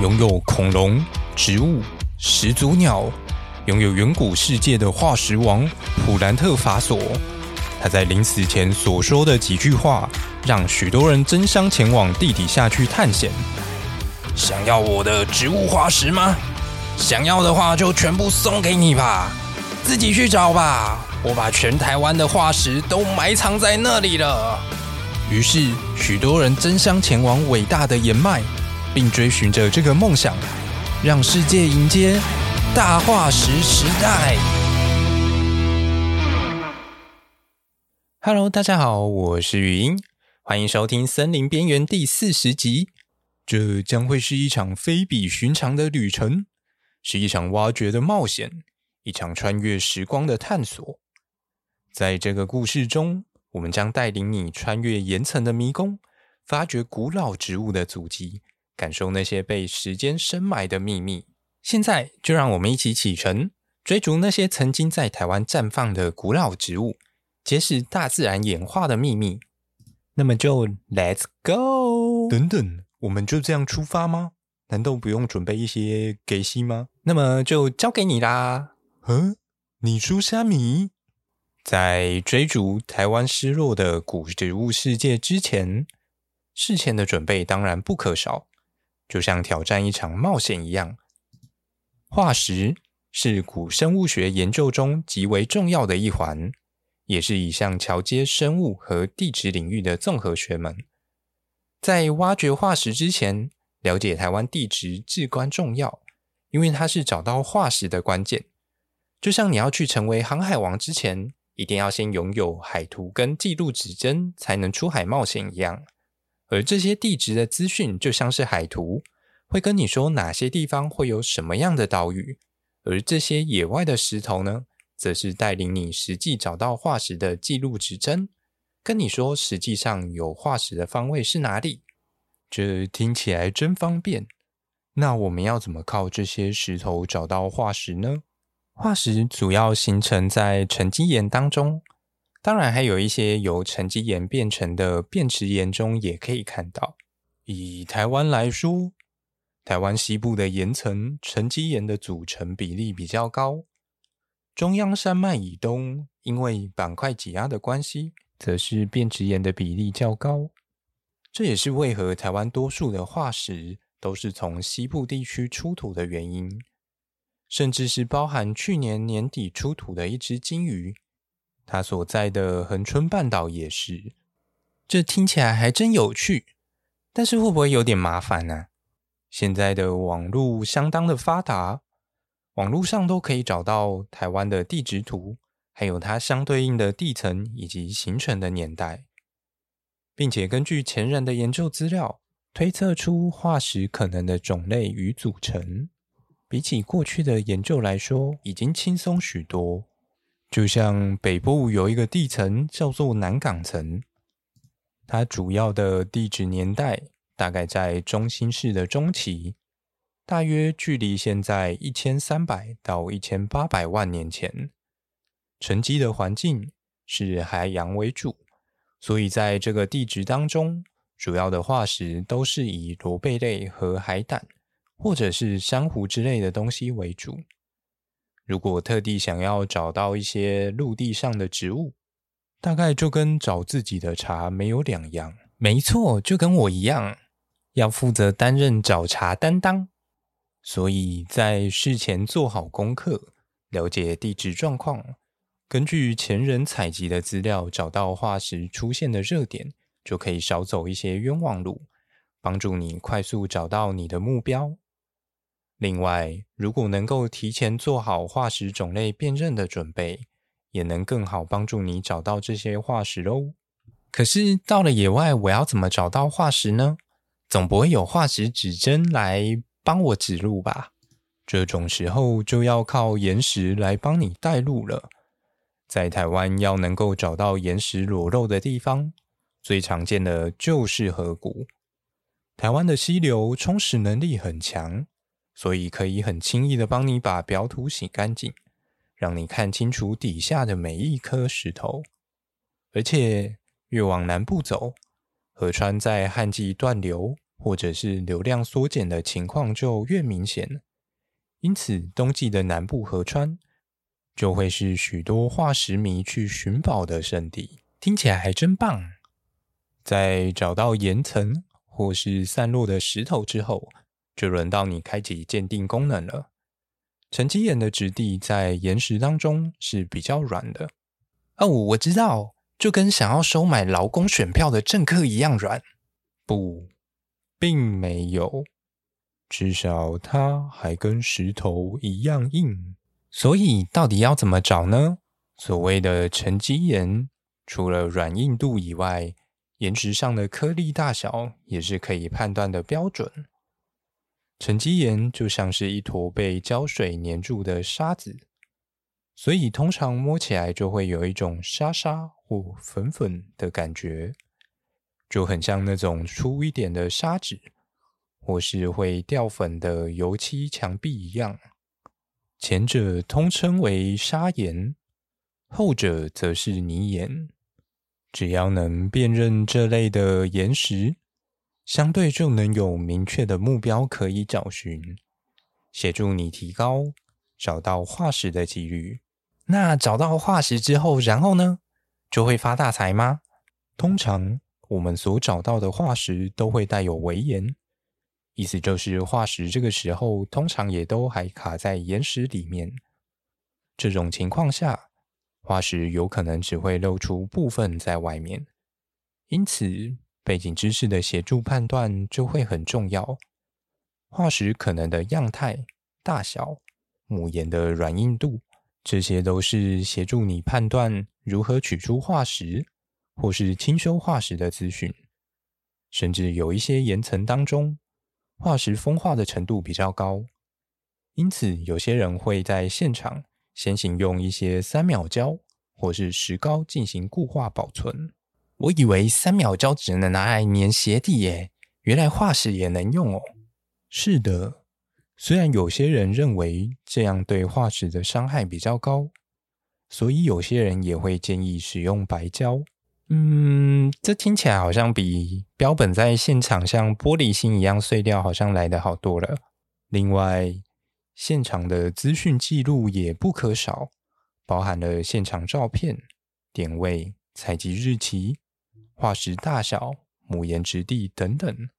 拥有恐龙、植物、始祖鸟，拥有远古世界的化石王普兰特法索。他在临死前所说的几句话，让许多人争相前往地底下去探险。想要我的植物化石吗？想要的话，就全部送给你吧，自己去找吧。我把全台湾的化石都埋藏在那里了。于是，许多人争相前往伟大的岩脉，并追寻着这个梦想，让世界迎接大化石时代。Hello，大家好，我是语音，欢迎收听《森林边缘》第四十集。这将会是一场非比寻常的旅程，是一场挖掘的冒险，一场穿越时光的探索。在这个故事中，我们将带领你穿越岩层的迷宫，发掘古老植物的足迹，感受那些被时间深埋的秘密。现在，就让我们一起启程，追逐那些曾经在台湾绽放的古老植物。揭示大自然演化的秘密，那么就 Let's go！等等，我们就这样出发吗？难道不用准备一些给息吗？那么就交给你啦。嗯，你说虾米？在追逐台湾失落的古植物世界之前，事前的准备当然不可少，就像挑战一场冒险一样。化石是古生物学研究中极为重要的一环。也是一项桥接生物和地质领域的综合学门。在挖掘化石之前，了解台湾地质至关重要，因为它是找到化石的关键。就像你要去成为航海王之前，一定要先拥有海图跟记录指针，才能出海冒险一样。而这些地质的资讯就像是海图，会跟你说哪些地方会有什么样的岛屿，而这些野外的石头呢？则是带领你实际找到化石的记录指针，跟你说实际上有化石的方位是哪里。这听起来真方便。那我们要怎么靠这些石头找到化石呢？化石主要形成在沉积岩当中，当然还有一些由沉积岩变成的变质岩中也可以看到。以台湾来说，台湾西部的岩层沉积岩的组成比例比较高。中央山脉以东，因为板块挤压的关系，则是变质岩的比例较高。这也是为何台湾多数的化石都是从西部地区出土的原因，甚至是包含去年年底出土的一只鲸鱼，它所在的恒春半岛也是。这听起来还真有趣，但是会不会有点麻烦呢？现在的网络相当的发达。网络上都可以找到台湾的地质图，还有它相对应的地层以及形成的年代，并且根据前人的研究资料，推测出化石可能的种类与组成。比起过去的研究来说，已经轻松许多。就像北部有一个地层叫做南港层，它主要的地质年代大概在中新世的中期。大约距离现在一千三百到一千八百万年前，沉积的环境是海洋为主，所以在这个地质当中，主要的化石都是以螺贝类和海胆，或者是珊瑚之类的东西为主。如果特地想要找到一些陆地上的植物，大概就跟找自己的茬没有两样。没错，就跟我一样，要负责担任找茬担当。所以在事前做好功课，了解地质状况，根据前人采集的资料找到化石出现的热点，就可以少走一些冤枉路，帮助你快速找到你的目标。另外，如果能够提前做好化石种类辨认的准备，也能更好帮助你找到这些化石哦。可是到了野外，我要怎么找到化石呢？总不会有化石指针来帮我指路吧，这种时候就要靠岩石来帮你带路了。在台湾要能够找到岩石裸露的地方，最常见的就是河谷。台湾的溪流冲蚀能力很强，所以可以很轻易的帮你把表土洗干净，让你看清楚底下的每一颗石头。而且越往南部走，河川在旱季断流或者是流量缩减的情况就越明显。因此，冬季的南部河川就会是许多化石迷去寻宝的圣地。听起来还真棒！在找到岩层或是散落的石头之后，就轮到你开启鉴定功能了。沉积岩的质地在岩石当中是比较软的。哦，我知道，就跟想要收买劳工选票的政客一样软。不，并没有。至少它还跟石头一样硬，所以到底要怎么找呢？所谓的沉积岩，除了软硬度以外，岩石上的颗粒大小也是可以判断的标准。沉积岩就像是一坨被胶水粘住的沙子，所以通常摸起来就会有一种沙沙或粉粉的感觉，就很像那种粗一点的砂纸。或是会掉粉的油漆墙壁一样，前者通称为砂岩，后者则是泥岩。只要能辨认这类的岩石，相对就能有明确的目标可以找寻，协助你提高找到化石的几率。那找到化石之后，然后呢？就会发大财吗？通常我们所找到的化石都会带有围岩。意思就是，化石这个时候通常也都还卡在岩石里面。这种情况下，化石有可能只会露出部分在外面。因此，背景知识的协助判断就会很重要。化石可能的样态、大小、母岩的软硬度，这些都是协助你判断如何取出化石或是清修化石的资讯。甚至有一些岩层当中，化石风化的程度比较高，因此有些人会在现场先行用一些三秒胶或是石膏进行固化保存。我以为三秒胶只能拿来粘鞋底耶，原来化石也能用哦。是的，虽然有些人认为这样对化石的伤害比较高，所以有些人也会建议使用白胶。嗯，这听起来好像比标本在现场像玻璃心一样碎掉，好像来的好多了。另外，现场的资讯记录也不可少，包含了现场照片、点位、采集日期、化石大小、母岩质地等等。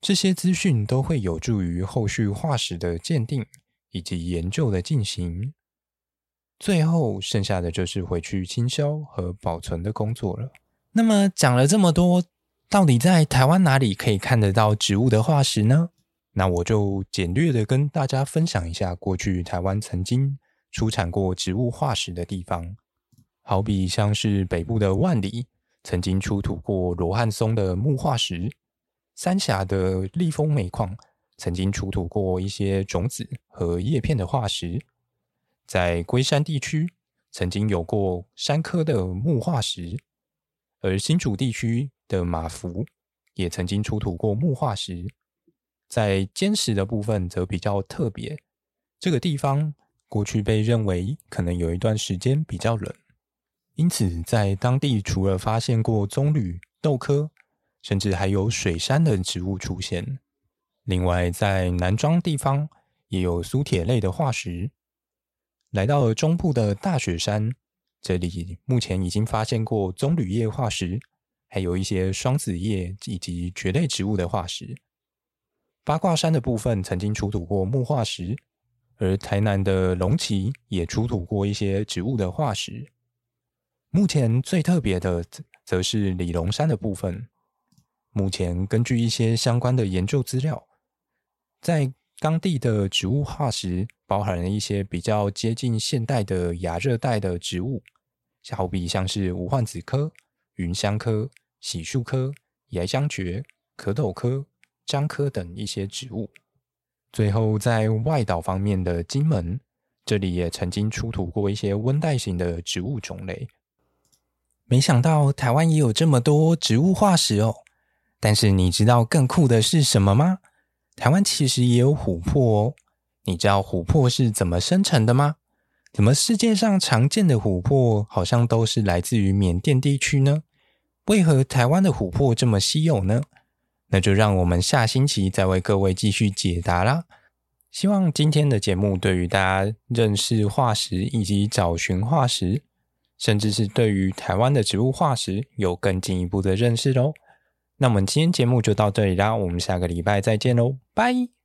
这些资讯都会有助于后续化石的鉴定以及研究的进行。最后剩下的就是回去清消和保存的工作了。那么讲了这么多，到底在台湾哪里可以看得到植物的化石呢？那我就简略的跟大家分享一下过去台湾曾经出产过植物化石的地方，好比像是北部的万里曾经出土过罗汉松的木化石，三峡的立丰煤矿曾经出土过一些种子和叶片的化石。在龟山地区，曾经有过山科的木化石，而新竹地区的马福也曾经出土过木化石。在坚石的部分则比较特别，这个地方过去被认为可能有一段时间比较冷，因此在当地除了发现过棕榈、豆科，甚至还有水杉的植物出现。另外，在南庄地方也有苏铁类的化石。来到了中部的大雪山，这里目前已经发现过棕榈叶化石，还有一些双子叶以及蕨类植物的化石。八卦山的部分曾经出土过木化石，而台南的龙崎也出土过一些植物的化石。目前最特别的，则是李龙山的部分。目前根据一些相关的研究资料，在当地的植物化石包含了一些比较接近现代的亚热带的植物，好比像是无患子科、芸香科、喜树科、野香蕨、壳斗科、樟科等一些植物。最后，在外岛方面的金门，这里也曾经出土过一些温带型的植物种类。没想到台湾也有这么多植物化石哦！但是你知道更酷的是什么吗？台湾其实也有琥珀哦，你知道琥珀是怎么生成的吗？怎么世界上常见的琥珀好像都是来自于缅甸地区呢？为何台湾的琥珀这么稀有呢？那就让我们下星期再为各位继续解答啦。希望今天的节目对于大家认识化石以及找寻化石，甚至是对于台湾的植物化石有更进一步的认识哦。那我们今天节目就到这里啦，我们下个礼拜再见喽，拜。